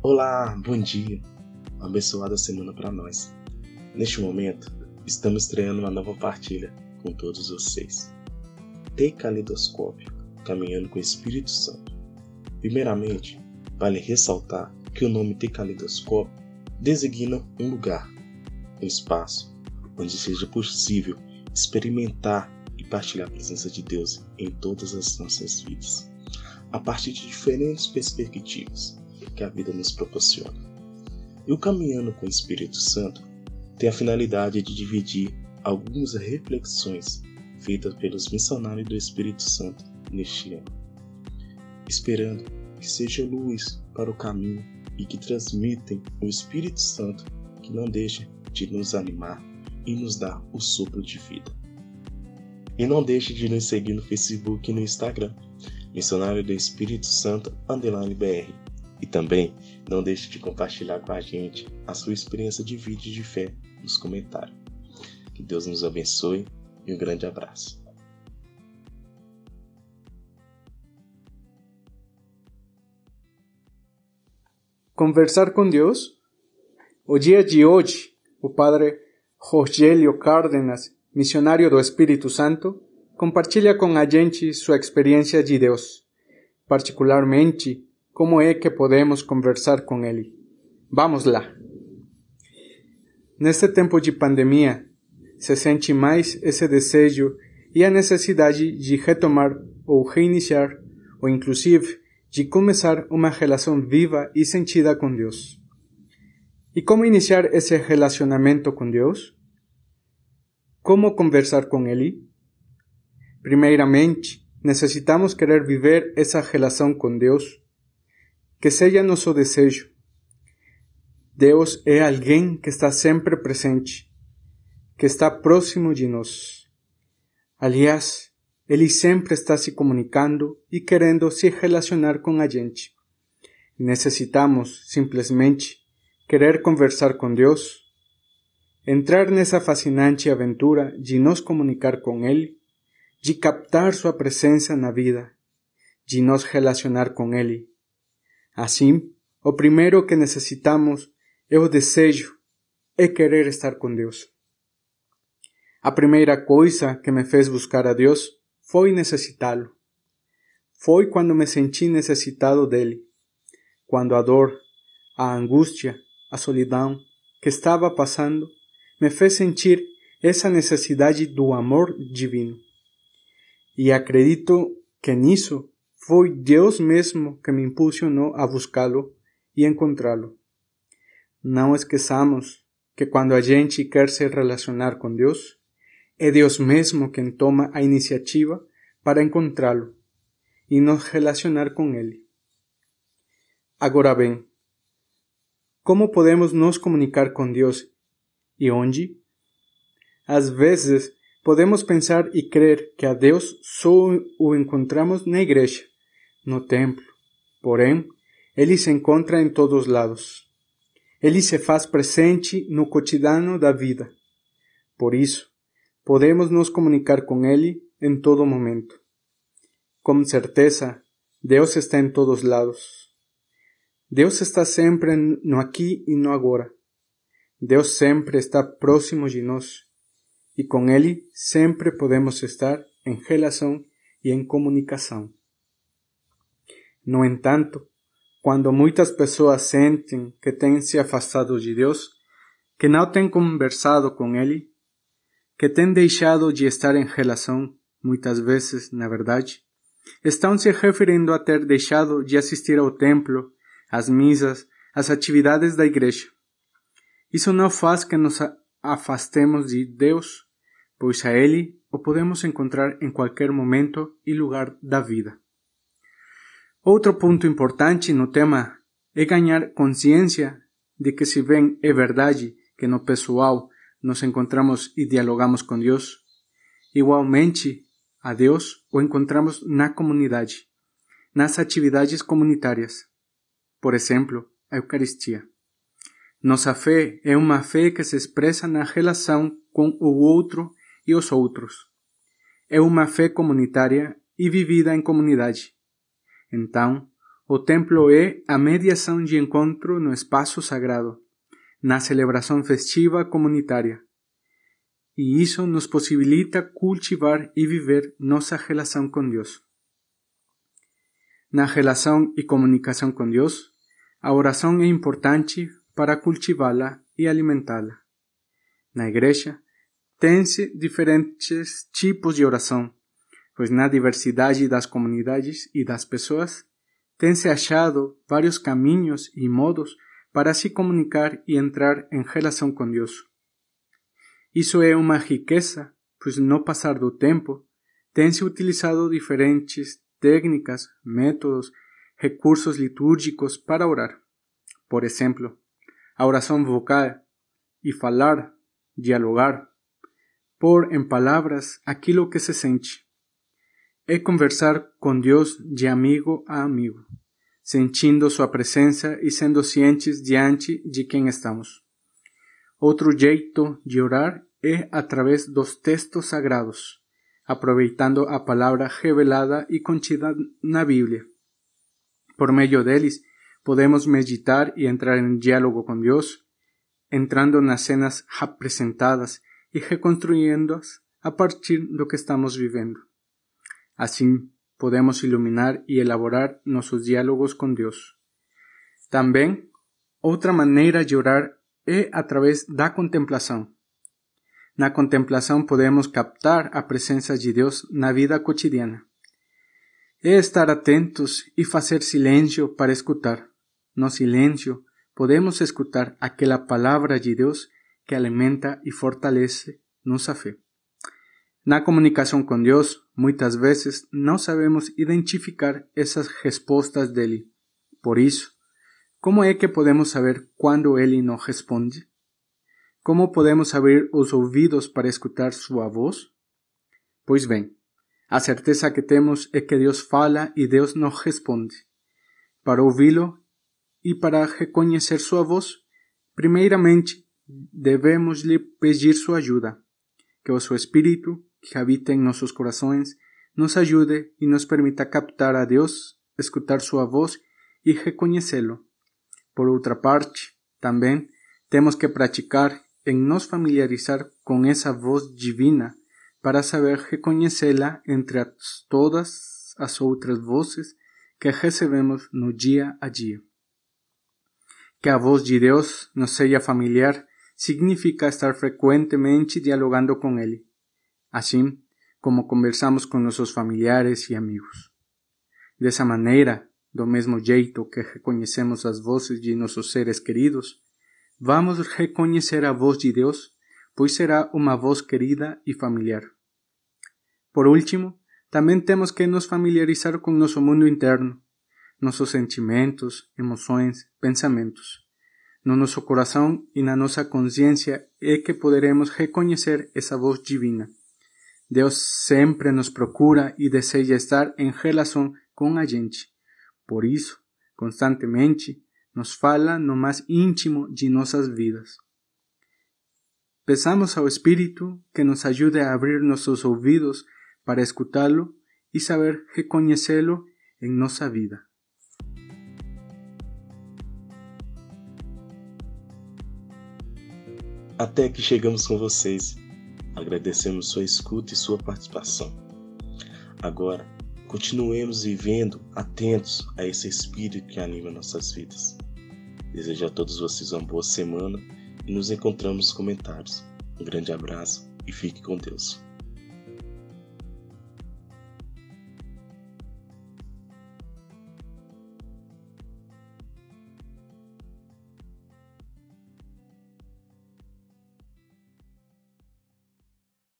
Olá, bom dia. Uma abençoada semana para nós. Neste momento, estamos estreando uma nova partilha com todos vocês. Calidoscópio, caminhando com o Espírito Santo. Primeiramente, vale ressaltar que o nome Tecalidoscópio designa um lugar, um espaço, onde seja possível experimentar e partilhar a presença de Deus em todas as nossas vidas, a partir de diferentes perspectivas que a vida nos proporciona. E o Caminhando com o Espírito Santo tem a finalidade de dividir algumas reflexões feitas pelos missionários do Espírito Santo neste ano, esperando que seja luz para o caminho e que transmitem o Espírito Santo que não deixa de nos animar e nos dar o sopro de vida. E não deixe de nos seguir no Facebook e no Instagram, Missionário do Espírito Santo Underline BR. E também não deixe de compartilhar com a gente a sua experiência de vídeo de fé nos comentários. Que Deus nos abençoe e um grande abraço. Conversar com Deus? O dia de hoje, o Padre Rogélio Cárdenas, missionário do Espírito Santo, compartilha com a gente sua experiência de Deus, particularmente como é que podemos conversar com Ele. Vamos lá! Neste tempo de pandemia, se sente mais esse desejo e a necessidade de retomar ou reiniciar, ou inclusive de começar uma relação viva e sentida com Deus. E como iniciar esse relacionamento com Deus? Como conversar com Ele? Primeiramente, necessitamos querer viver essa relação com Deus, que seja nosso desejo. Deus é alguém que está sempre presente, que está próximo de nós. Aliás, Ele sempre está se comunicando e querendo se relacionar com a gente. Necessitamos, simplesmente, querer conversar com Deus, entrar nessa fascinante aventura de nos comunicar com Ele, de captar Sua presença na vida, de nos relacionar com Ele. Assim, o primeiro que necessitamos é o desejo, é querer estar com Deus. A primeira coisa que me fez buscar a Deus foi necessitá-lo. Foi quando me senti necessitado dele, quando a dor, a angústia, a solidão que estava passando me fez sentir essa necessidade do amor divino. E acredito que nisso foi Deus mesmo que me impulsionou a buscá-lo e encontrá-lo. Não esqueçamos que quando a gente quer se relacionar com Deus, é Deus mesmo quem toma a iniciativa para encontrá-lo e nos relacionar com Ele. Agora bem, como podemos nos comunicar com Deus e onde? Às vezes, podemos pensar e crer que a Deus só o encontramos na igreja, no templo. Porém, ele se encontra em todos lados. Ele se faz presente no cotidiano da vida. Por isso, podemos nos comunicar com ele em todo momento. Com certeza, Deus está em todos lados. Deus está sempre no aqui e no agora. Deus sempre está próximo de nós e com Ele sempre podemos estar em relação e em comunicação. No entanto, quando muitas pessoas sentem que têm se afastado de Deus, que não têm conversado com Ele, que têm deixado de estar em relação, muitas vezes, na verdade, estão se referindo a ter deixado de assistir ao templo as missas, as atividades da igreja. Isso não faz que nos afastemos de Deus, pois a Ele o podemos encontrar em qualquer momento e lugar da vida. Outro ponto importante no tema é ganhar consciência de que, se bem é verdade que no pessoal nos encontramos e dialogamos com Deus, igualmente a Deus o encontramos na comunidade, nas atividades comunitárias. Por exemplo, a Eucaristia. Nossa fé é uma fé que se expressa na relação com o outro e os outros. É uma fé comunitária e vivida em comunidade. Então, O templo é a mediação de encontro no espaço sagrado, na celebração festiva comunitária. E isso nos possibilita cultivar e viver nossa relação com Deus. Na relação e comunicação com Deus, a oração é importante para cultivá-la e alimentá-la. Na igreja, tem-se diferentes tipos de oração, pois na diversidade das comunidades e das pessoas tem-se achado vários caminhos e modos para se comunicar e entrar em relação com Deus. Isso é uma riqueza, pois no passar do tempo tem-se utilizado diferentes técnicas, métodos, recursos litúrgicos para orar. Por exemplo, a oração vocal e falar, dialogar, pôr em palavras aquilo que se sente. É conversar com Deus de amigo a amigo, sentindo sua presença e sendo cientes diante de quem estamos. Outro jeito de orar é através dos textos sagrados, aproveitando a palavra revelada e contida na Bíblia. Por meio deles, podemos meditar e entrar em diálogo com Deus, entrando nas cenas apresentadas e reconstruindo-as a partir do que estamos vivendo. Assim, podemos iluminar e elaborar nossos diálogos com Deus. Também, outra maneira de orar é através da contemplação. Na contemplação podemos captar a presença de Deus na vida cotidiana. É estar atentos e fazer silêncio para escutar. No silêncio, podemos escutar aquela palavra de Deus que alimenta e fortalece nossa fé. Na comunicação com Deus, muitas vezes não sabemos identificar essas respostas dele. Por isso, como é que podemos saber quando ele nos responde? Como podemos abrir os ouvidos para escutar sua voz? Pois bem, a certeza que temos é que Deus fala e Deus nos responde. Para ouvi-lo e para reconhecer sua voz, primeiramente devemos lhe pedir sua ajuda. Que o seu Espírito, que habita em nossos corações, nos ajude e nos permita captar a Deus, escutar sua voz e reconhecê-lo. Por outra parte, também temos que praticar em nos familiarizar com essa voz divina para saber reconhecê-la entre as, todas as outras vozes que recebemos no dia a dia. Que a voz de Deus nos seja familiar significa estar frecuentemente dialogando com Ele, assim como conversamos com nossos familiares e amigos. Dessa maneira, do mesmo jeito que reconhecemos as vozes de nossos seres queridos, vamos reconhecer a voz de Deus, pois será uma voz querida e familiar. Por último, também temos que nos familiarizar com nosso mundo interno, nossos sentimentos, emoções, pensamentos no nosso coração e na nossa consciência é que poderemos reconhecer essa voz divina. Deus sempre nos procura e deseja estar em relação com a gente. Por isso, constantemente, nos fala no mais íntimo de nossas vidas. Peçamos ao Espírito que nos ajude a abrir nossos ouvidos para escutá-lo e saber reconhecê-lo em nossa vida. Até aqui chegamos com vocês. Agradecemos sua escuta e sua participação. Agora, continuemos vivendo atentos a esse espírito que anima nossas vidas. Desejo a todos vocês uma boa semana e nos encontramos nos comentários. Um grande abraço e fique com Deus.